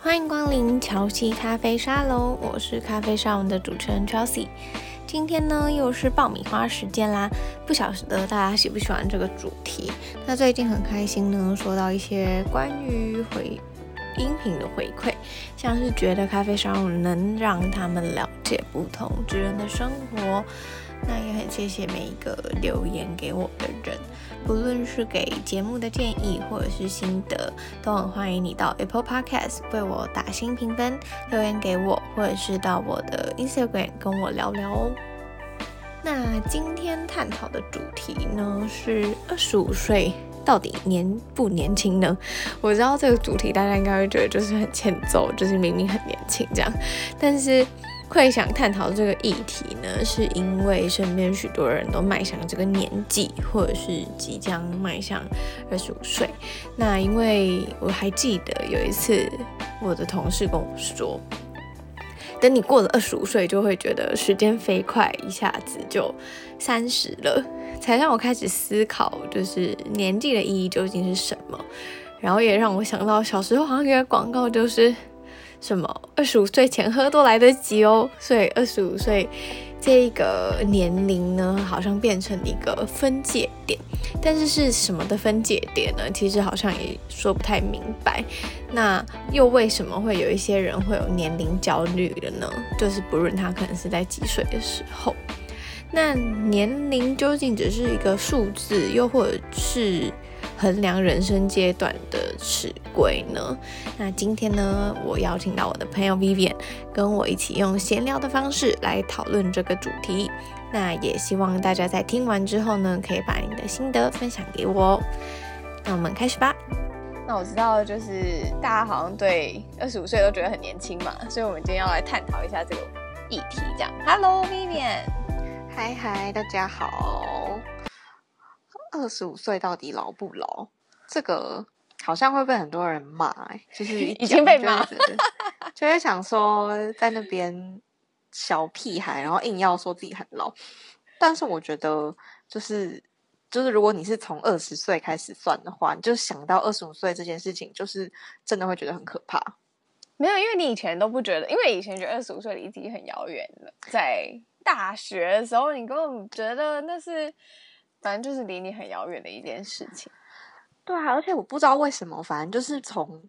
欢迎光临乔西咖啡沙龙，我是咖啡沙龙的主持人 Chelsea。今天呢，又是爆米花时间啦，不晓得大家喜不喜欢这个主题？那最近很开心呢，收到一些关于回音频的回馈，像是觉得咖啡沙龙能让他们了解不同职人的生活。那也很谢谢每一个留言给我的人，不论是给节目的建议或者是心得，都很欢迎你到 Apple Podcast 为我打新评分，留言给我，或者是到我的 Instagram 跟我聊聊哦。那今天探讨的主题呢，是二十五岁到底年不年轻呢？我知道这个主题大家应该会觉得就是很欠揍，就是明明很年轻这样，但是。会想探讨这个议题呢，是因为身边许多人都迈向这个年纪，或者是即将迈向二十五岁。那因为我还记得有一次，我的同事跟我说，等你过了二十五岁，就会觉得时间飞快，一下子就三十了，才让我开始思考，就是年纪的意义究竟是什么。然后也让我想到小时候好像有个广告，就是。什么？二十五岁前喝都来得及哦。所以二十五岁这个年龄呢，好像变成一个分界点。但是是什么的分界点呢？其实好像也说不太明白。那又为什么会有一些人会有年龄焦虑的呢？就是不论他可能是在几岁的时候，那年龄究竟只是一个数字，又或者是？衡量人生阶段的尺规呢？那今天呢，我邀请到我的朋友 Vivian，跟我一起用闲聊的方式来讨论这个主题。那也希望大家在听完之后呢，可以把你的心得分享给我。那我们开始吧。那我知道，就是大家好像对二十五岁都觉得很年轻嘛，所以我们今天要来探讨一下这个议题。这样，Hello Vivian，嗨嗨，大家好。二十五岁到底老不老？这个好像会被很多人骂，欸，就是已经被骂，就会想说在那边小屁孩，然后硬要说自己很老。但是我觉得，就是就是，如果你是从二十岁开始算的话，你就想到二十五岁这件事情，就是真的会觉得很可怕。没有，因为你以前都不觉得，因为以前觉得二十五岁离自己很遥远了。在大学的时候，你根本觉得那是。反正就是离你很遥远的一件事情，对啊，而且我不知道为什么，反正就是从，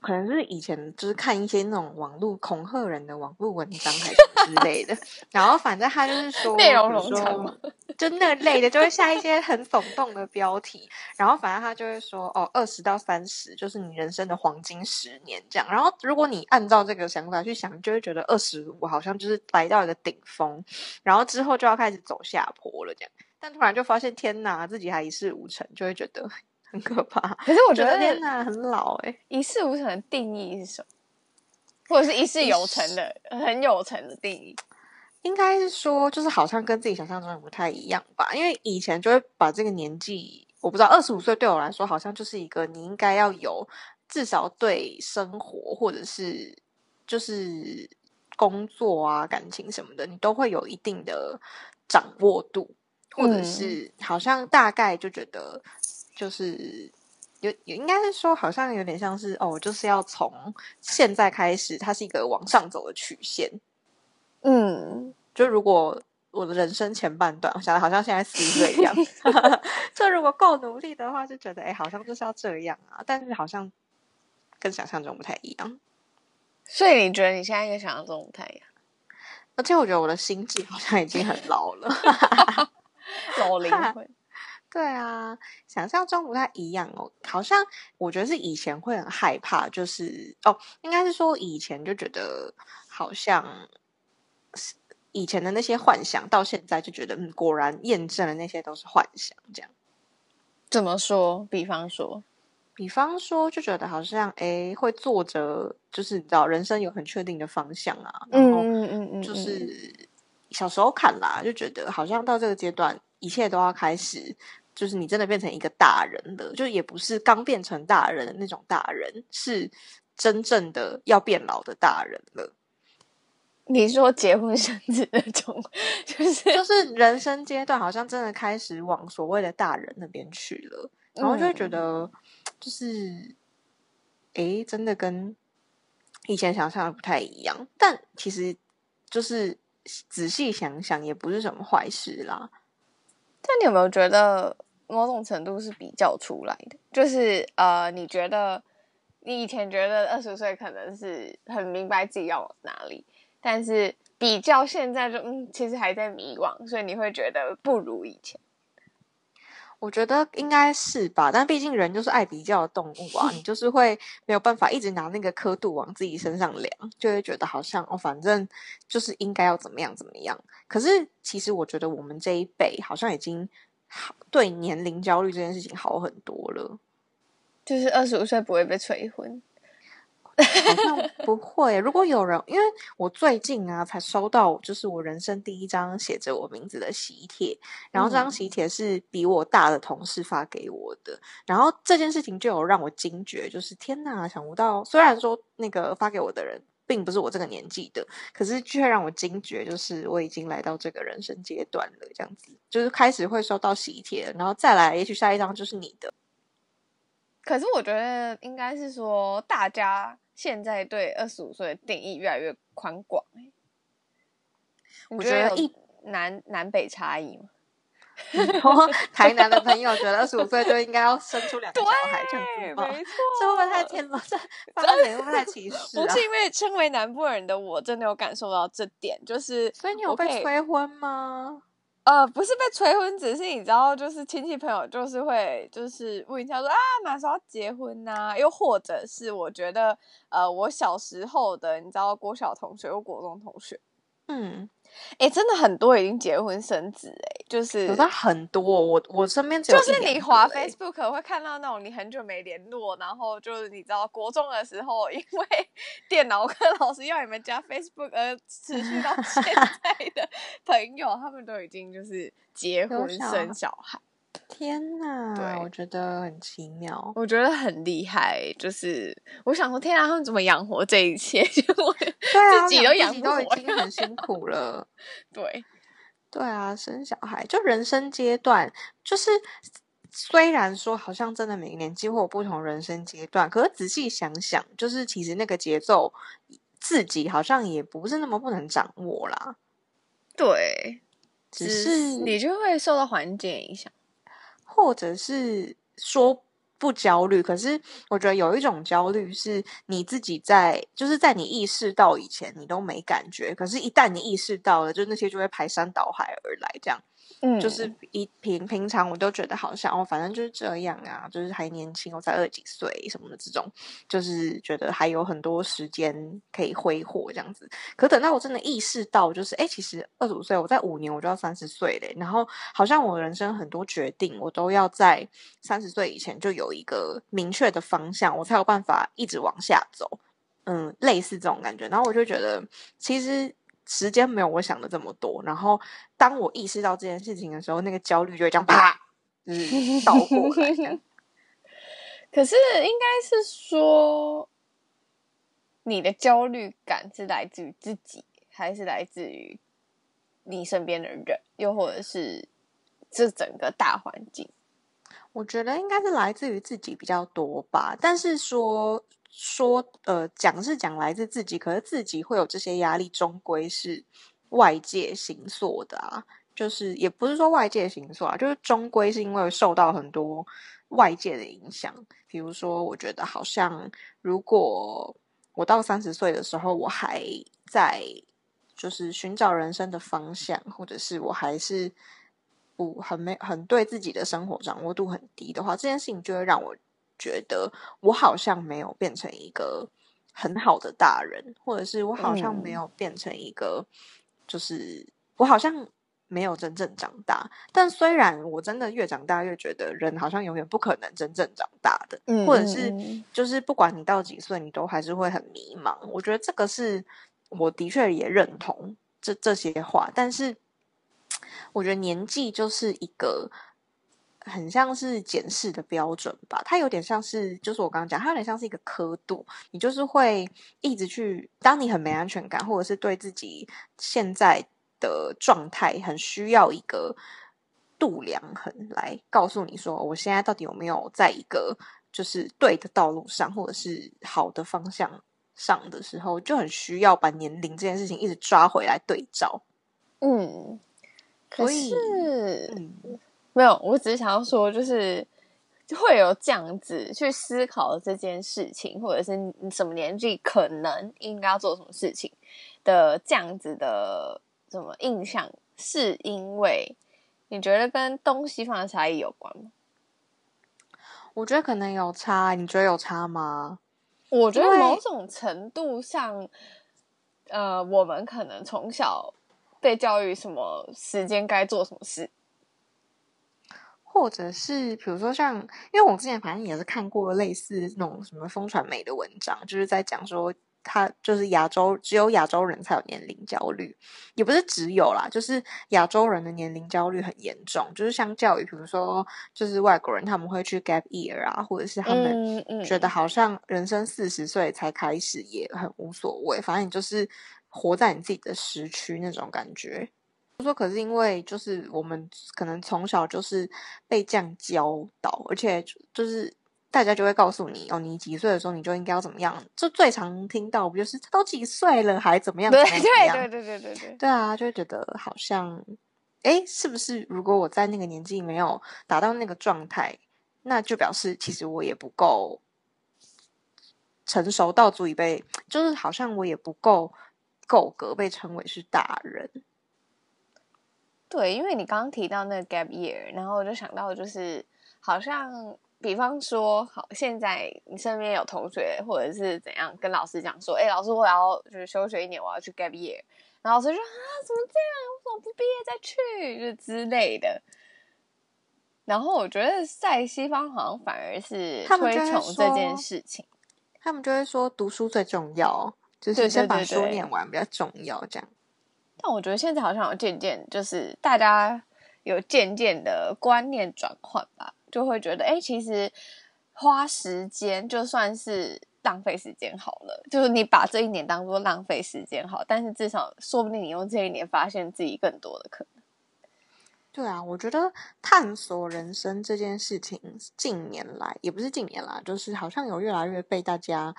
可能是以前就是看一些那种网络恐吓人的网络文章还是之类的，然后反正他就是说内容冗长就那类的就会下一些很耸动的标题，然后反正他就会说哦，二十到三十就是你人生的黄金十年这样，然后如果你按照这个想法去想，就会觉得二十五好像就是来到一个顶峰，然后之后就要开始走下坡了这样。但突然就发现天哪，自己还一事无成，就会觉得很可怕。可是我觉得，天哪，很老哎、欸！一事无成的定义是什么？或者是一事有成的、很有成的定义？应该是说，就是好像跟自己想象中的不太一样吧。因为以前就会把这个年纪，我不知道，二十五岁对我来说，好像就是一个你应该要有至少对生活或者是就是工作啊、感情什么的，你都会有一定的掌握度。或者是好像大概就觉得，就是有有应该是说，好像有点像是哦，就是要从现在开始，它是一个往上走的曲线。嗯，就如果我的人生前半段，我想的好像现在四十岁一样，就如果够努力的话，就觉得哎，好像就是要这样啊。但是好像跟想象中不太一样。所以你觉得你现在跟想象中不太一样？而且我觉得我的心智好像已经很老了。老灵魂，对啊，想象中不太一样哦。好像我觉得是以前会很害怕，就是哦，应该是说以前就觉得好像以前的那些幻想，到现在就觉得嗯，果然验证了那些都是幻想。这样怎么说？比方说，比方说，就觉得好像哎，会坐着，就是你知道，人生有很确定的方向啊。然后嗯嗯嗯，就是小时候看啦，就觉得好像到这个阶段。一切都要开始，就是你真的变成一个大人了，就也不是刚变成大人的那种大人，是真正的要变老的大人了。你说结婚生子那种，就是就是人生阶段，好像真的开始往所谓的大人那边去了，然后就会觉得，就是，哎、嗯，真的跟以前想象的不太一样。但其实就是仔细想想，也不是什么坏事啦。但你有没有觉得某种程度是比较出来的？就是呃，你觉得你以前觉得二十岁可能是很明白自己要往哪里，但是比较现在就嗯，其实还在迷惘，所以你会觉得不如以前。我觉得应该是吧，但毕竟人就是爱比较的动物啊，你 就是会没有办法一直拿那个刻度往自己身上量，就会觉得好像哦，反正就是应该要怎么样怎么样。可是其实我觉得我们这一辈好像已经好对年龄焦虑这件事情好很多了，就是二十五岁不会被催婚。好像不会。如果有人，因为我最近啊才收到，就是我人生第一张写着我名字的喜帖，然后这张喜帖是比我大的同事发给我的，嗯、然后这件事情就有让我惊觉，就是天哪，想不到，虽然说那个发给我的人并不是我这个年纪的，可是却让我惊觉，就是我已经来到这个人生阶段了，这样子，就是开始会收到喜帖，然后再来，也许下一张就是你的。可是我觉得应该是说大家。现在对二十五岁的定义越来越宽广，我觉得一南南北差异嘛。台南的朋友觉得 二十五岁就应该要生出两个小孩，这样子吗？没错，这会不会太天了？这发言会不会太歧视啊？不是因为身为南部人的我，真的有感受到这点，就是所以你有被催婚吗？呃，不是被催婚，只是你知道，就是亲戚朋友就是会就是问一下说啊，哪时候要结婚呐、又或者是我觉得，呃，我小时候的你知道，国小同学或国中同学，嗯。哎、欸，真的很多已经结婚生子哎，就是有的很多。我我身边就是你滑 Facebook 会看到那种你很久没联络，然后就是你知道国中的时候，因为 电脑课老师要你们加 Facebook 而持续到现 在的朋友，他们都已经就是结婚生小孩。天呐，对，我觉得很奇妙，我觉得很厉害。就是我想说，天啊，他们怎么养活这一切？就我自己都养活，都已经很辛苦了。对，对啊，生小孩就人生阶段，就是虽然说好像真的每个年纪会有不同人生阶段，可是仔细想想，就是其实那个节奏自己好像也不是那么不能掌握啦。对，只是你就会受到环境影响。或者是说不焦虑，可是我觉得有一种焦虑是你自己在，就是在你意识到以前你都没感觉，可是一旦你意识到了，就那些就会排山倒海而来，这样。嗯，就是一平平常我都觉得好像哦，反正就是这样啊，就是还年轻，我才二十几岁什么的这种，就是觉得还有很多时间可以挥霍这样子。可等到我真的意识到，就是哎，其实二十五岁，我在五年我就要三十岁嘞。然后好像我人生很多决定，我都要在三十岁以前就有一个明确的方向，我才有办法一直往下走。嗯，类似这种感觉。然后我就觉得，其实。时间没有我想的这么多，然后当我意识到这件事情的时候，那个焦虑就会这样啪，嗯，倒过来。可是应该是说，你的焦虑感是来自于自己，还是来自于你身边的人，又或者是这整个大环境？我觉得应该是来自于自己比较多吧，但是说。说呃，讲是讲来自自己，可是自己会有这些压力，终归是外界形塑的啊。就是也不是说外界形塑啊，就是终归是因为受到很多外界的影响。比如说，我觉得好像如果我到三十岁的时候，我还在就是寻找人生的方向，或者是我还是不很没很对自己的生活掌握度很低的话，这件事情就会让我。觉得我好像没有变成一个很好的大人，或者是我好像没有变成一个，就是我好像没有真正长大。但虽然我真的越长大越觉得人好像永远不可能真正长大的，或者是就是不管你到几岁，你都还是会很迷茫。我觉得这个是我的确也认同这这些话，但是我觉得年纪就是一个。很像是检视的标准吧，它有点像是，就是我刚刚讲，它有点像是一个刻度，你就是会一直去，当你很没安全感，或者是对自己现在的状态很需要一个度量衡来告诉你说，我现在到底有没有在一个就是对的道路上，或者是好的方向上的时候，就很需要把年龄这件事情一直抓回来对照。嗯，可是，嗯，没有，我只是想要说，就是会有这样子去思考这件事情，或者是你什么年纪可能应该要做什么事情的这样子的什么印象，是因为你觉得跟东西方的差异有关吗？我觉得可能有差，你觉得有差吗？我觉得某种程度上，呃，我们可能从小被教育什么时间该做什么事，或者是比如说像，因为我之前反正也是看过类似那种什么风传媒的文章，就是在讲说。他就是亚洲，只有亚洲人才有年龄焦虑，也不是只有啦，就是亚洲人的年龄焦虑很严重。就是相较于，比如说，就是外国人他们会去 gap year 啊，或者是他们觉得好像人生四十岁才开始也很无所谓，反正你就是活在你自己的时区那种感觉。说可是因为就是我们可能从小就是被这样教导，而且就是。大家就会告诉你哦，你几岁的时候你就应该要怎么样？就最常听到不就是都几岁了还怎么样？对？对对对对对对。对啊，就会觉得好像，哎，是不是如果我在那个年纪没有达到那个状态，那就表示其实我也不够成熟到足以被，就是好像我也不够够格被称为是大人。对，因为你刚刚提到那个 gap year，然后我就想到就是好像。比方说，好，现在你身边有同学或者是怎样跟老师讲说，哎、欸，老师，我要就是休学一年，我要去 gap year，然后老师说啊，怎么这样？我怎么不毕业再去？就之类的。然后我觉得在西方好像反而是推崇这件事情，他们就会说读书最重要，就是先把书念完比较重要，这样。但我觉得现在好像有渐渐就是大家有渐渐的观念转换吧。就会觉得，哎，其实花时间就算是浪费时间好了。就是你把这一年当做浪费时间好，但是至少说不定你用这一年发现自己更多的可能。对啊，我觉得探索人生这件事情，近年来也不是近年来，就是好像有越来越被大家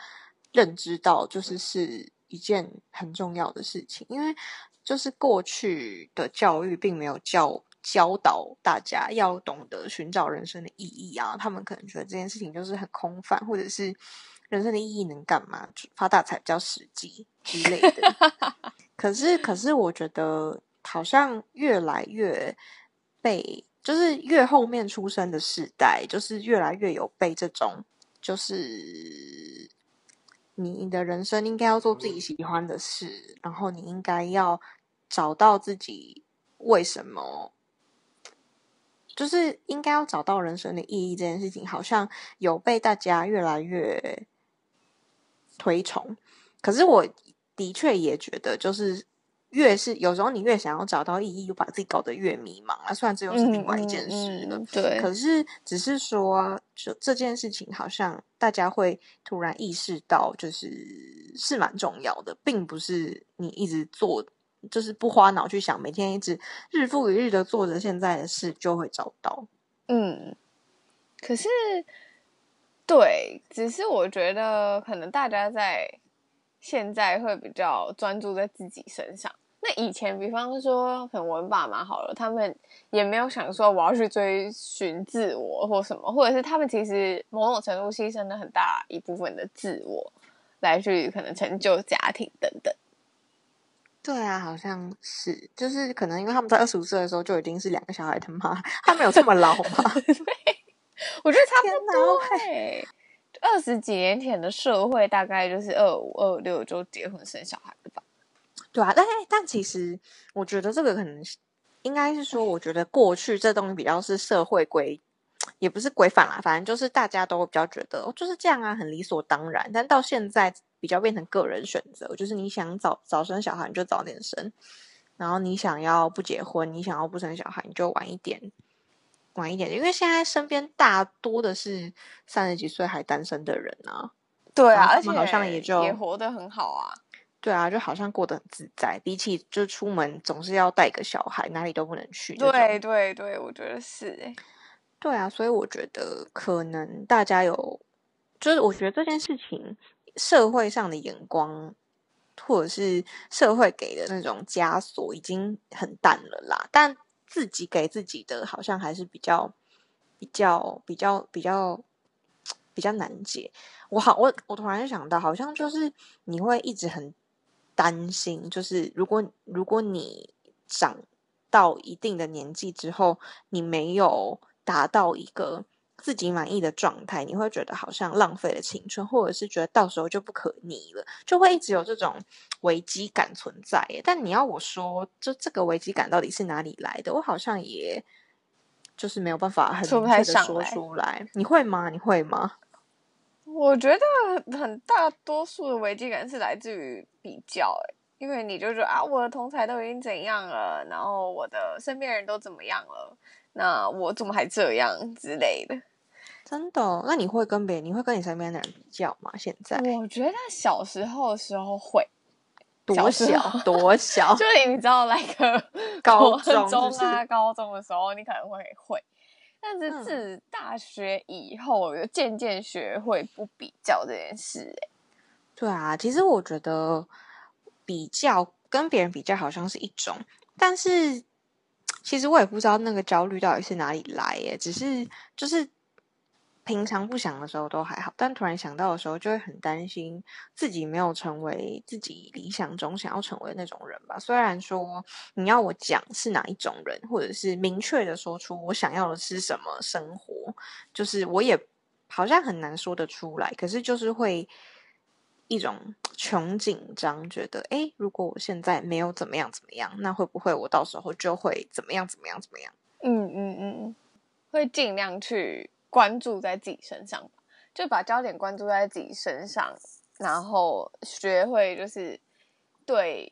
认知到，就是是一件很重要的事情。因为就是过去的教育并没有教。教导大家要懂得寻找人生的意义啊，他们可能觉得这件事情就是很空泛，或者是人生的意义能干嘛？发大财比较实际之类的。可是，可是我觉得好像越来越被，就是越后面出生的世代，就是越来越有被这种，就是你的人生应该要做自己喜欢的事，然后你应该要找到自己为什么。就是应该要找到人生的意义这件事情，好像有被大家越来越推崇。可是我的确也觉得，就是越是有时候你越想要找到意义，又把自己搞得越迷茫啊。虽然这又是另外一件事了，嗯嗯、对。可是只是说，就这件事情，好像大家会突然意识到，就是是蛮重要的，并不是你一直做。就是不花脑去想，每天一直日复一日的做着现在的事，就会找到。嗯，可是，对，只是我觉得可能大家在现在会比较专注在自己身上。那以前，比方说，可能我们爸妈好了，他们也没有想说我要去追寻自我或什么，或者是他们其实某种程度牺牲了很大一部分的自我，来去可能成就家庭等等。对啊，好像是，就是可能因为他们在二十五岁的时候就已经是两个小孩的妈，他没有这么老吗？对，我觉得差不多。对，二十几年前的社会大概就是二五二六就结婚生小孩了吧？对啊，但但其实我觉得这个可能应该是说，我觉得过去这东西比较是社会规，也不是规范啦，反正就是大家都比较觉得哦，就是这样啊，很理所当然。但到现在。比较变成个人选择，就是你想早早生小孩，你就早点生；然后你想要不结婚，你想要不生小孩，你就晚一点，晚一点。因为现在身边大多的是三十几岁还单身的人啊，对啊，而且好像也就也活得很好啊，对啊，就好像过得很自在。比起就出门总是要带个小孩，哪里都不能去。对对对，我觉得是欸。对啊，所以我觉得可能大家有，就是我觉得这件事情。社会上的眼光，或者是社会给的那种枷锁已经很淡了啦，但自己给自己的好像还是比较、比较、比较、比较、比较难解。我好，我我突然想到，好像就是你会一直很担心，就是如果如果你长到一定的年纪之后，你没有达到一个。自己满意的状态，你会觉得好像浪费了青春，或者是觉得到时候就不可逆了，就会一直有这种危机感存在。但你要我说，就这个危机感到底是哪里来的？我好像也就是没有办法很明确的说出来。你会吗？你会吗？我觉得很大多数的危机感是来自于比较，哎，因为你就觉得啊，我的同才都已经怎样了，然后我的身边人都怎么样了。那我怎么还这样之类的？真的？那你会跟别人，你会跟你身边的人比较吗？现在？我觉得小时候的时候会，多小多小，就是你知道，那个高中啊，高中的时候你可能会会，但是自大学以后，就渐渐学会不比较这件事。哎，对啊，其实我觉得比较跟别人比较好像是一种，但是。其实我也不知道那个焦虑到底是哪里来耶，只是就是平常不想的时候都还好，但突然想到的时候就会很担心自己没有成为自己理想中想要成为的那种人吧。虽然说你要我讲是哪一种人，或者是明确的说出我想要的是什么生活，就是我也好像很难说得出来。可是就是会。一种穷紧张，觉得哎，如果我现在没有怎么样怎么样，那会不会我到时候就会怎么样怎么样怎么样？嗯嗯嗯，会尽量去关注在自己身上，就把焦点关注在自己身上，然后学会就是对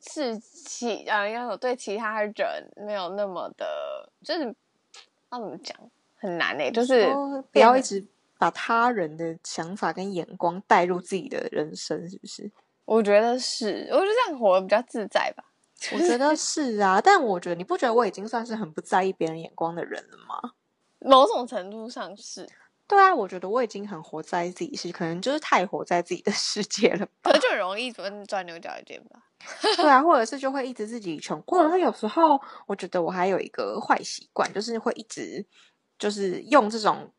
是其啊，要有对其他人没有那么的，就是要怎么讲很难呢、欸，就是不要一直。把他人的想法跟眼光带入自己的人生，是不是？我觉得是，我觉得这样活得比较自在吧。我觉得 是啊，但我觉得你不觉得我已经算是很不在意别人眼光的人了吗？某种程度上是。对啊，我觉得我已经很活在自己世，可能就是太活在自己的世界了吧。就很容易钻钻牛角尖吧。对啊，或者是就会一直自己穷，或者是有时候我觉得我还有一个坏习惯，就是会一直就是用这种。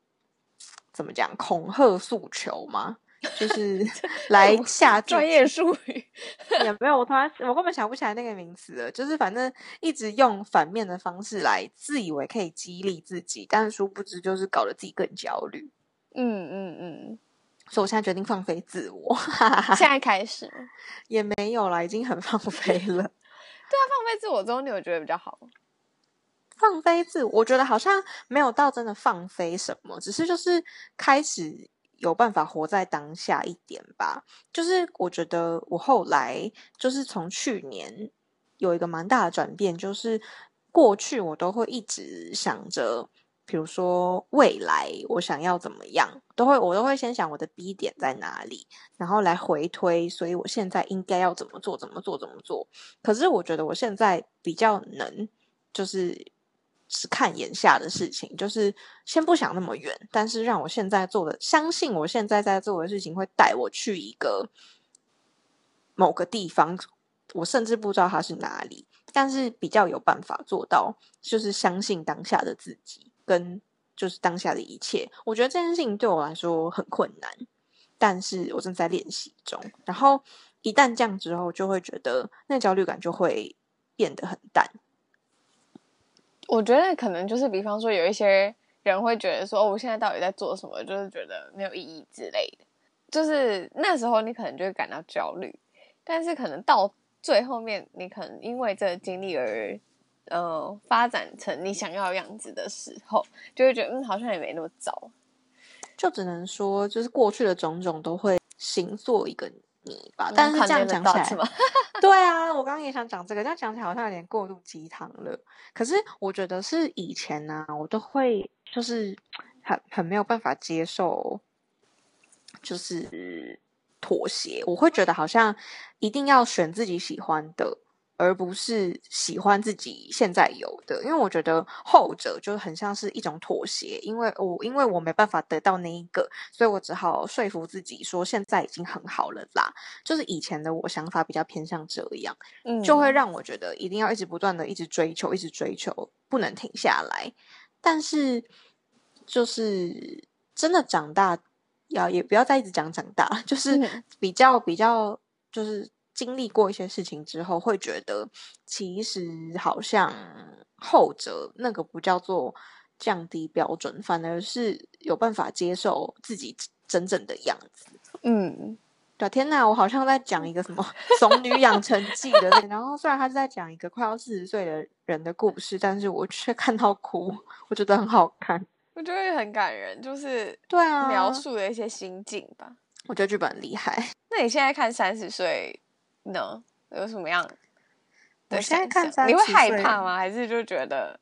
怎么讲？恐吓诉求吗？就 是来下 专业术语也没有。我突然我根本想不起来那个名词了。就是反正一直用反面的方式来自以为可以激励自己，但是殊不知就是搞得自己更焦虑。嗯嗯嗯。所以我现在决定放飞自我。现在开始也没有啦，已经很放飞了。对啊，放飞自我之后，你有觉得比较好？放飞自我，我觉得好像没有到真的放飞什么，只是就是开始有办法活在当下一点吧。就是我觉得我后来就是从去年有一个蛮大的转变，就是过去我都会一直想着，比如说未来我想要怎么样，都会我都会先想我的 B 点在哪里，然后来回推，所以我现在应该要怎么做，怎么做，怎么做。可是我觉得我现在比较能就是。是看眼下的事情，就是先不想那么远，但是让我现在做的，相信我现在在做的事情会带我去一个某个地方，我甚至不知道它是哪里，但是比较有办法做到，就是相信当下的自己跟就是当下的一切。我觉得这件事情对我来说很困难，但是我正在练习中。然后一旦这样之后，就会觉得那焦虑感就会变得很淡。我觉得可能就是，比方说，有一些人会觉得说，哦，我现在到底在做什么？就是觉得没有意义之类的。就是那时候你可能就会感到焦虑，但是可能到最后面，你可能因为这个经历而，呃，发展成你想要的样子的时候，就会觉得，嗯，好像也没那么糟。就只能说，就是过去的种种都会形塑一个你吧。但是这样讲起来。对啊，我刚刚也想讲这个，这样讲起来好像有点过度鸡汤了。可是我觉得是以前呢、啊，我都会就是很很没有办法接受，就是妥协。我会觉得好像一定要选自己喜欢的，而不是喜欢自己现在有的，因为我觉得后者就很像是一种妥协，因为我因为我没办法得到那一个，所以我只好说服自己说现在已经很好了啦。就是以前的我想法比较偏向这样，嗯，就会让我觉得一定要一直不断的一直追求，一直追求，不能停下来。但是就是真的长大，要也不要再一直讲长大，就是比较比较就是。经历过一些事情之后，会觉得其实好像后者那个不叫做降低标准，反而是有办法接受自己真正的样子。嗯，对，天哪，我好像在讲一个什么 《怂女养成记》的，然后虽然他是在讲一个快要四十岁的人的故事，但是我却看到哭，我觉得很好看，我觉得很感人，就是对啊，描述的一些心境吧。我觉得剧本很厉害。那你现在看三十岁？呢有什么样？我现在看，你会害怕吗？还是就觉得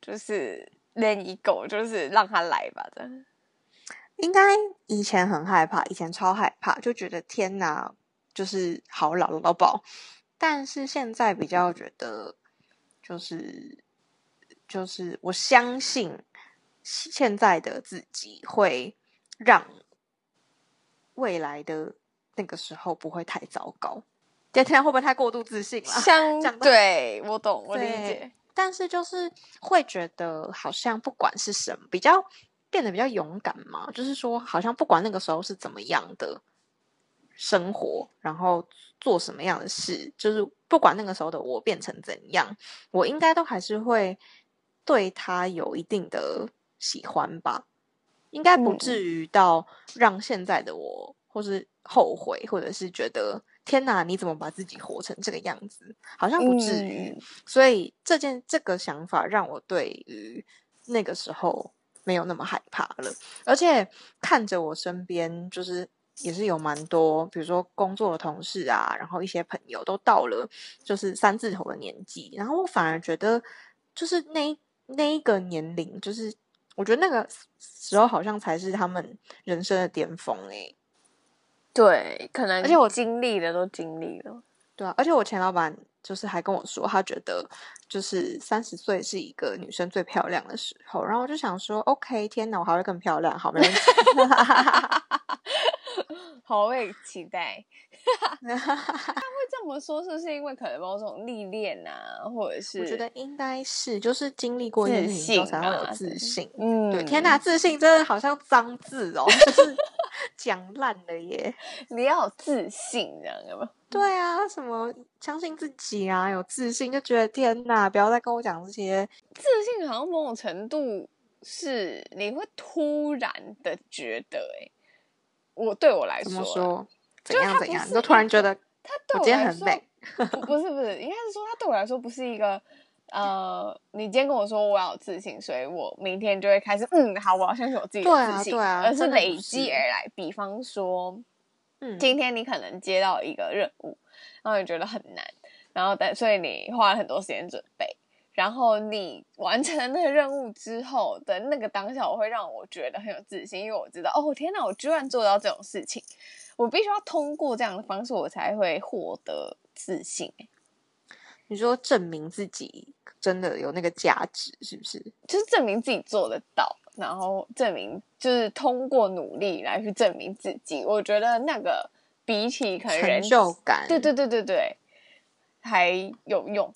就是连一狗，就是让他来吧？这应该以前很害怕，以前超害怕，就觉得天哪，就是好老老宝。但是现在比较觉得，就是就是我相信现在的自己会让未来的那个时候不会太糟糕。今天会不会太过度自信了？相 对，我懂，我理解。但是就是会觉得，好像不管是什么，比较变得比较勇敢嘛。就是说，好像不管那个时候是怎么样的生活，然后做什么样的事，就是不管那个时候的我变成怎样，我应该都还是会对他有一定的喜欢吧。应该不至于到让现在的我，或是后悔，或者是觉得。天哪，你怎么把自己活成这个样子？好像不至于。嗯、所以这件这个想法让我对于那个时候没有那么害怕了。而且看着我身边，就是也是有蛮多，比如说工作的同事啊，然后一些朋友都到了就是三字头的年纪，然后我反而觉得，就是那那一个年龄，就是我觉得那个时候好像才是他们人生的巅峰诶、欸。对，可能而且我经历的都经历了，对啊，而且我前老板就是还跟我说，他觉得就是三十岁是一个女生最漂亮的时候，然后我就想说，OK，天哪，我还会更漂亮，好，没问题，好，我也期待。他会这么说，是不是因为可能某种历练啊，或者是？我觉得应该是，就是经历过一些事情才会有自信。嗯，对，天哪，自信真的好像脏字哦，就是。讲烂了耶！你要有自信，这样有没有？对啊，什么相信自己啊，有自信就觉得天哪，不要再跟我讲这些。自信好像某种程度是你会突然的觉得，哎，我对我来说，怎么说？怎样怎样？你就突然觉得他对我今天很美？不是不是，应该是说他对我来说不是一个。呃，你今天跟我说我要有自信，所以我明天就会开始，嗯，好，我要相信我自己的自信，对啊，对啊，而是累积而来。比方说，嗯，今天你可能接到一个任务，然后你觉得很难，然后但所以你花了很多时间准备，然后你 完成了那个任务之后的那个当下，我会让我觉得很有自信，因为我知道，哦，天哪，我居然做到这种事情，我必须要通过这样的方式，我才会获得自信。你说证明自己真的有那个价值，是不是？就是证明自己做得到，然后证明就是通过努力来去证明自己。我觉得那个比起可能成就感，对对对对对，还有用。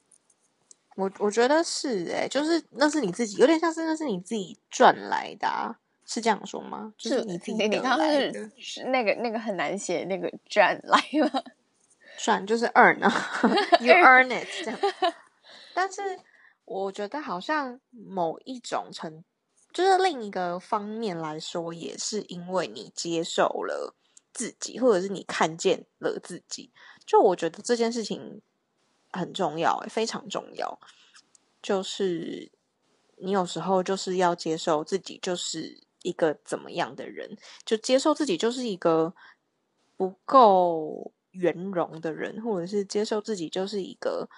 我我觉得是哎、欸，就是那是你自己，有点像是那是你自己赚来的、啊，是这样说吗？是就是你自己的，你刚刚是是那个那个很难写那个赚来吗？赚就是 earn 啊，you earn it 这样。但是我觉得好像某一种程，就是另一个方面来说，也是因为你接受了自己，或者是你看见了自己。就我觉得这件事情很重要，非常重要。就是你有时候就是要接受自己，就是一个怎么样的人，就接受自己就是一个不够。圆融的人，或者是接受自己就是一个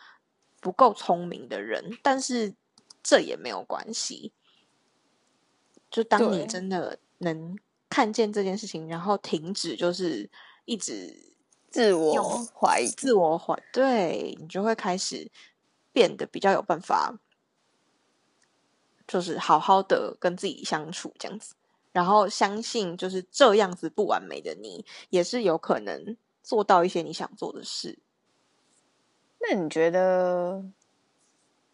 不够聪明的人，但是这也没有关系。就当你真的能看见这件事情，然后停止就是一直自我怀疑，自我怀，对，你就会开始变得比较有办法，就是好好的跟自己相处这样子，然后相信就是这样子不完美的你，也是有可能做到一些你想做的事。那你觉得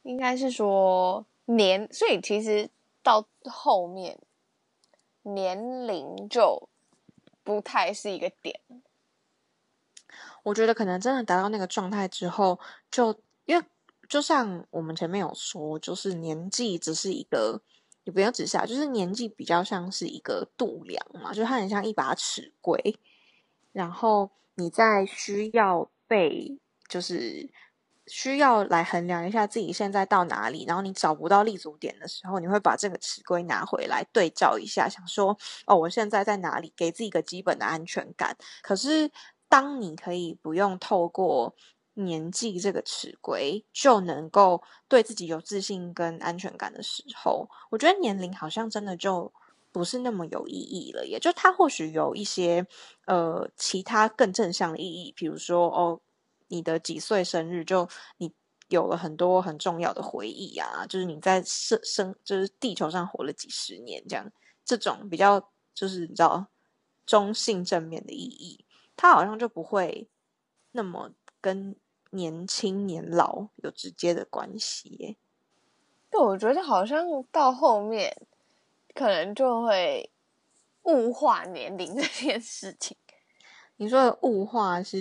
应该是说年，所以其实到后面年龄就不太是一个点。我觉得可能真的达到那个状态之后，就因为就像我们前面有说，就是年纪只是一个，也不要指下，就是年纪比较像是一个度量嘛，就它很像一把尺规，然后你在需要被就是。需要来衡量一下自己现在到哪里，然后你找不到立足点的时候，你会把这个尺规拿回来对照一下，想说哦，我现在在哪里，给自己一个基本的安全感。可是，当你可以不用透过年纪这个尺规就能够对自己有自信跟安全感的时候，我觉得年龄好像真的就不是那么有意义了。也就它或许有一些呃其他更正向的意义，比如说哦。你的几岁生日，就你有了很多很重要的回忆啊，就是你在生生就是地球上活了几十年，这样这种比较就是你知道中性正面的意义，它好像就不会那么跟年轻年老有直接的关系耶。对，我觉得好像到后面可能就会物化年龄这件事情。你说的物化是？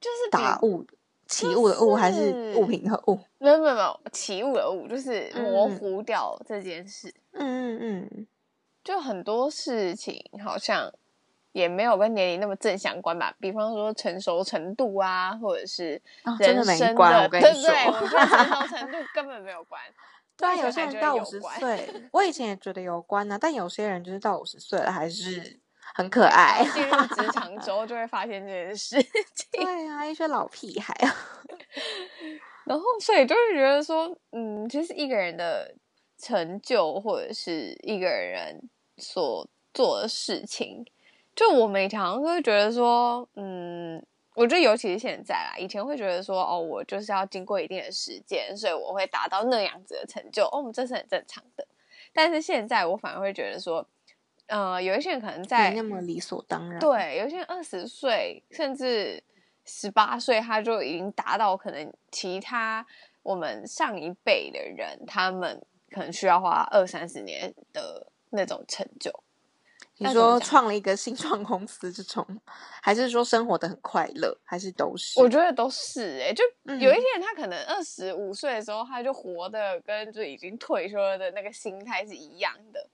就是打物，起物的物还是物品的物？没有没有没有，起物的物就是模糊掉这件事。嗯嗯嗯，就很多事情好像也没有跟年龄那么正相关吧。比方说成熟程度啊，或者是人生的，关。我跟你说，对，我觉得成熟程度根本没有关。对，有些人到五十岁，我以前也觉得有关呢、啊。但有些人就是到五十岁了，还是。很可爱，进入职场之后就会发现这件事情。对啊，一些老屁孩啊。然后，所以就会觉得说，嗯，其实一个人的成就或者是一个人所做的事情，就我每常常会觉得说，嗯，我觉得尤其是现在啦，以前会觉得说，哦，我就是要经过一定的时间，所以我会达到那样子的成就，哦，这是很正常的。但是现在我反而会觉得说。呃，有一些人可能在那么理所当然。对，有一些人二十岁甚至十八岁，他就已经达到可能其他我们上一辈的人，他们可能需要花二三十年的那种成就。你说创了一个新创公司这种，还是说生活的很快乐，还是都是？我觉得都是哎、欸，就有一些人他可能二十五岁的时候，他就活的跟就已经退休了的那个心态是一样的。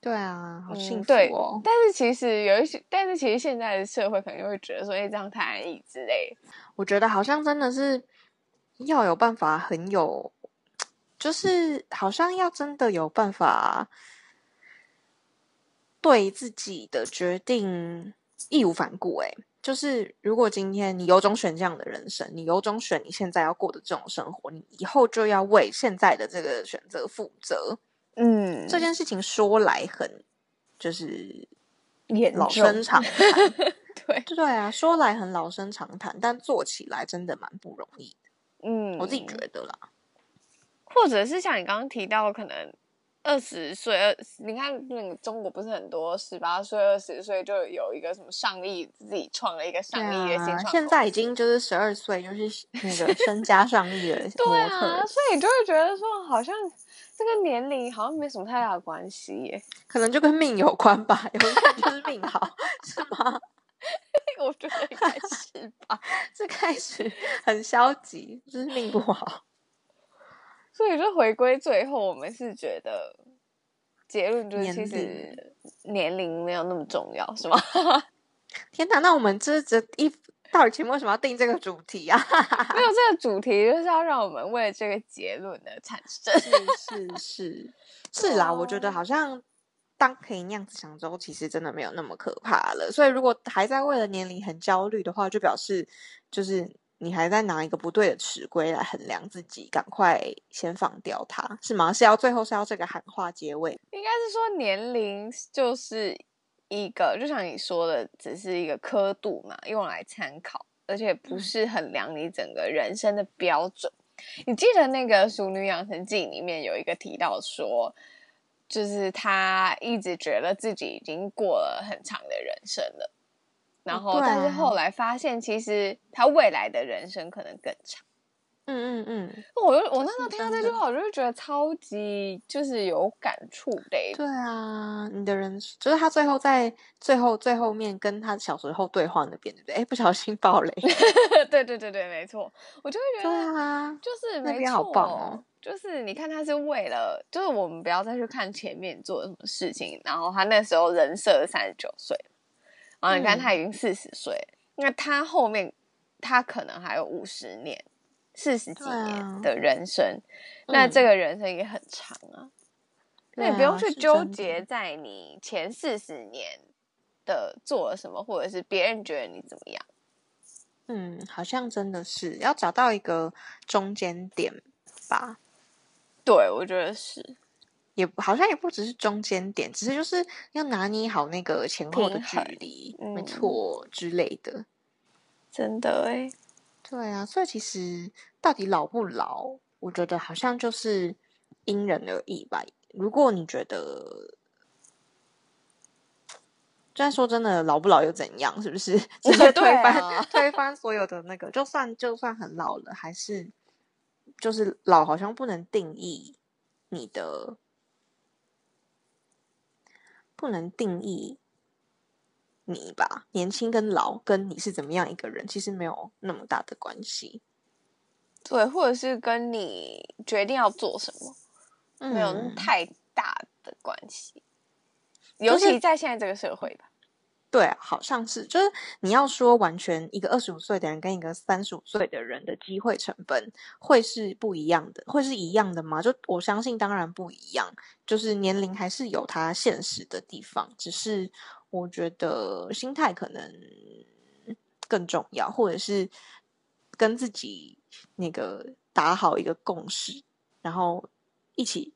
对啊，好幸福哦。嗯、但是其实有一些，但是其实现在的社会可能会觉得说，哎，这样太安逸之类。我觉得好像真的是要有办法，很有，就是好像要真的有办法对自己的决定义无反顾。哎，就是如果今天你有种选这样的人生，你有种选你现在要过的这种生活，你以后就要为现在的这个选择负责。嗯，这件事情说来很就是老生常谈，对对啊，说来很老生常谈，但做起来真的蛮不容易的。嗯，我自己觉得啦，或者是像你刚刚提到，可能二十岁，二你看那个中国不是很多十八岁、二十岁就有一个什么上亿，自己创了一个上亿的新创，现在已经就是十二岁就是 那个 身家上亿的模特，对啊，所以就会觉得说好像。这个年龄好像没什么太大的关系耶，可能就跟命有关吧。有人就是命好，是吗？我觉得应该是吧。最开始很消极，就是命不好。所以就回归最后，我们是觉得结论就是，其实年龄没有那么重要，是吗？天哪，那我们这这一。到底前面为什么要定这个主题啊？没有这个主题，就是要让我们为这个结论的产生。是是是 是啦，我觉得好像当可以那样子想之后，其实真的没有那么可怕了。所以如果还在为了年龄很焦虑的话，就表示就是你还在拿一个不对的尺规来衡量自己，赶快先放掉它，是吗？是要最后是要这个喊话结尾？应该是说年龄就是一个，就像你说的，只是一个刻度嘛，用来参考，而且不是衡量你整个人生的标准。嗯、你记得那个《熟女养成记》里面有一个提到说，就是他一直觉得自己已经过了很长的人生了，然后但是后来发现，其实他未来的人生可能更长。嗯嗯嗯，我就我那时候听到这句话，我就觉得超级就是有感触的。对啊，你的人就是他最后在最后最后面跟他小时候对话那边，对不对？哎，不小心爆雷。对对对对，没错，我就会觉得，对啊，就是没错，那边好棒哦。就是你看他是为了，就是我们不要再去看前面做了什么事情，然后他那时候人设三十九岁，然后你看他已经四十岁，嗯，那他后面他可能还有五十年。四十几年的人生，啊、那这个人生也很长啊。嗯、那你不用去纠结在你前四十年的做了什么，或者是别人觉得你怎么样。嗯，好像真的是要找到一个中间点吧。对，我觉得是，也好像也不只是中间点，只是就是要拿捏好那个前后的距离，嗯、没错之类的。真的哎。对啊，所以其实到底老不老，我觉得好像就是因人而异吧。如果你觉得，虽然说真的老不老又怎样，是不是？直接推翻、啊、推翻所有的那个，就算就算很老了，还是就是老，好像不能定义你的，不能定义。你吧，年轻跟老跟你是怎么样一个人，其实没有那么大的关系。对，或者是跟你决定要做什么，嗯、没有太大的关系。尤其在现在这个社会吧。对，好像是，就是你要说完全一个二十五岁的人跟一个三十五岁的人的机会成本会是不一样的，会是一样的吗？就我相信，当然不一样。就是年龄还是有它现实的地方，只是。我觉得心态可能更重要，或者是跟自己那个打好一个共识，然后一起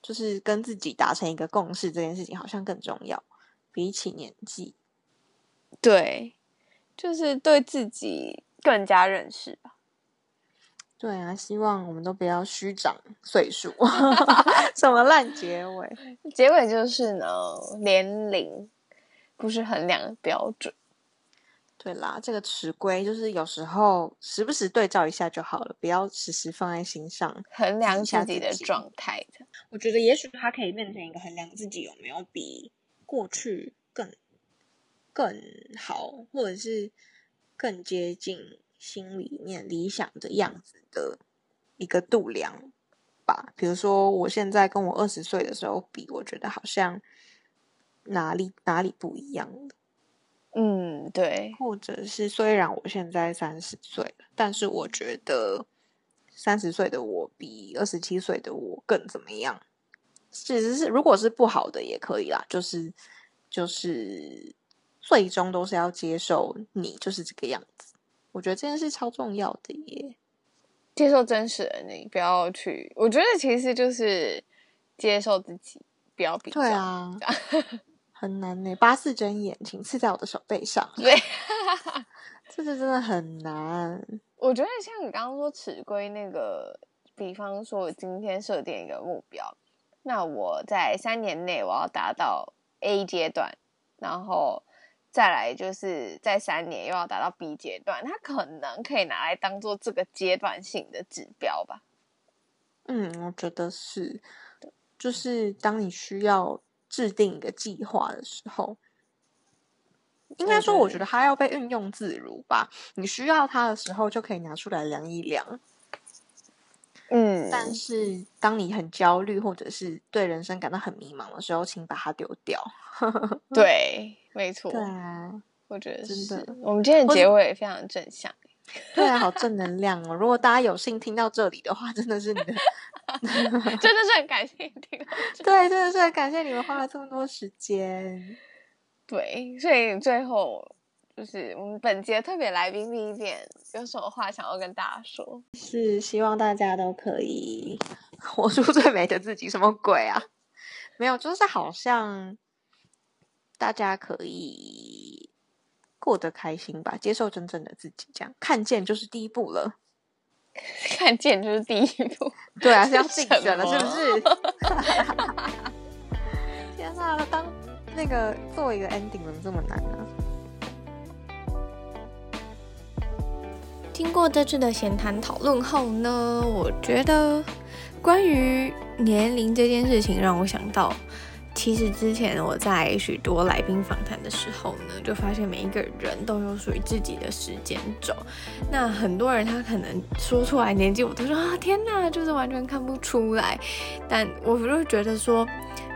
就是跟自己达成一个共识，这件事情好像更重要，比起年纪。对，就是对自己更加认识吧。对啊，希望我们都不要虚长岁数，什么烂结尾？结尾就是呢，年龄。不是衡量的标准，对啦，这个尺规就是有时候时不时对照一下就好了，不要时时放在心上，衡量自己的状态的。我觉得也许它可以变成一个衡量自己有没有比过去更更好，或者是更接近心里面理想的样子的一个度量吧。比如说，我现在跟我二十岁的时候比，我觉得好像。哪里哪里不一样的？嗯，对。或者是虽然我现在三十岁了，但是我觉得三十岁的我比二十七岁的我更怎么样？其实是如果是不好的也可以啦，就是就是最终都是要接受你就是这个样子。我觉得这件事超重要的耶，接受真实的你，不要去。我觉得其实就是接受自己，不要比较。对啊。很难呢，八字真言，请刺在我的手背上。对，这是真的很难。我觉得像你刚刚说尺规那个，比方说我今天设定一个目标，那我在三年内我要达到 A 阶段，然后再来就是在三年又要达到 B 阶段，它可能可以拿来当做这个阶段性的指标吧。嗯，我觉得是，就是当你需要。制定一个计划的时候，应该说，我觉得它要被运用自如吧。你需要它的时候，就可以拿出来量一量。嗯，但是当你很焦虑或者是对人生感到很迷茫的时候，请把它丢掉。对，没错。对啊，我觉得是真的。我们今天的结尾也非常正向。对啊，好正 能量哦！如果大家有幸听到这里的话，真的是你的，真的是很感谢你听。对，真的是很感谢你们花了这么多时间。对，所以最后就是我们本节特别来宾 Vivian 有什么话想要跟大家说？是希望大家都可以 活出最美的自己。什么鬼啊？没有，就是好像大家可以过得开心吧，接受真正的自己，这样看见就是第一步了。看见就是第一步，对啊，是要竞争了，是不是？天哪，当那个做一个 ending 怎么这么难呢？经过这次的闲谈讨论后呢，我觉得关于年龄这件事情，让我想到。其实之前我在许多来宾访谈的时候呢，就发现每一个人都有属于自己的时间轴。那很多人他可能说出来年纪，我都说啊天哪，就是完全看不出来。但我就觉得说，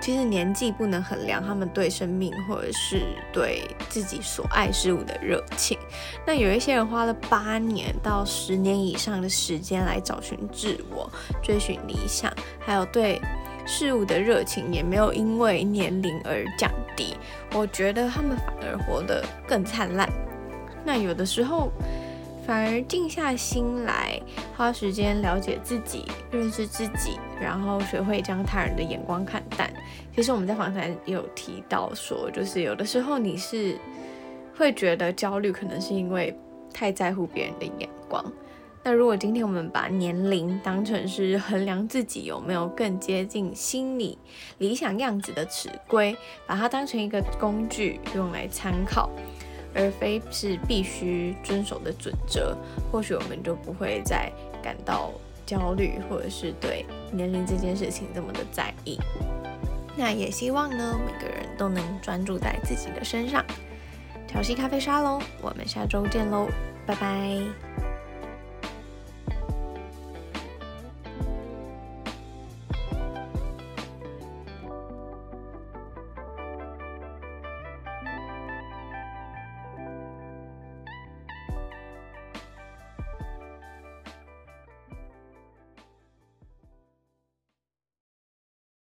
其实年纪不能衡量他们对生命或者是对自己所爱事物的热情。那有一些人花了八年到十年以上的时间来找寻自我、追寻理想，还有对。事物的热情也没有因为年龄而降低，我觉得他们反而活得更灿烂。那有的时候反而静下心来，花时间了解自己、认识自己，然后学会将他人的眼光看淡。其实我们在访谈有提到说，就是有的时候你是会觉得焦虑，可能是因为太在乎别人的眼光。那如果今天我们把年龄当成是衡量自己有没有更接近心理理想样子的尺规，把它当成一个工具用来参考，而非是必须遵守的准则，或许我们就不会再感到焦虑，或者是对年龄这件事情这么的在意。那也希望呢，每个人都能专注在自己的身上。调息咖啡沙龙，我们下周见喽，拜拜。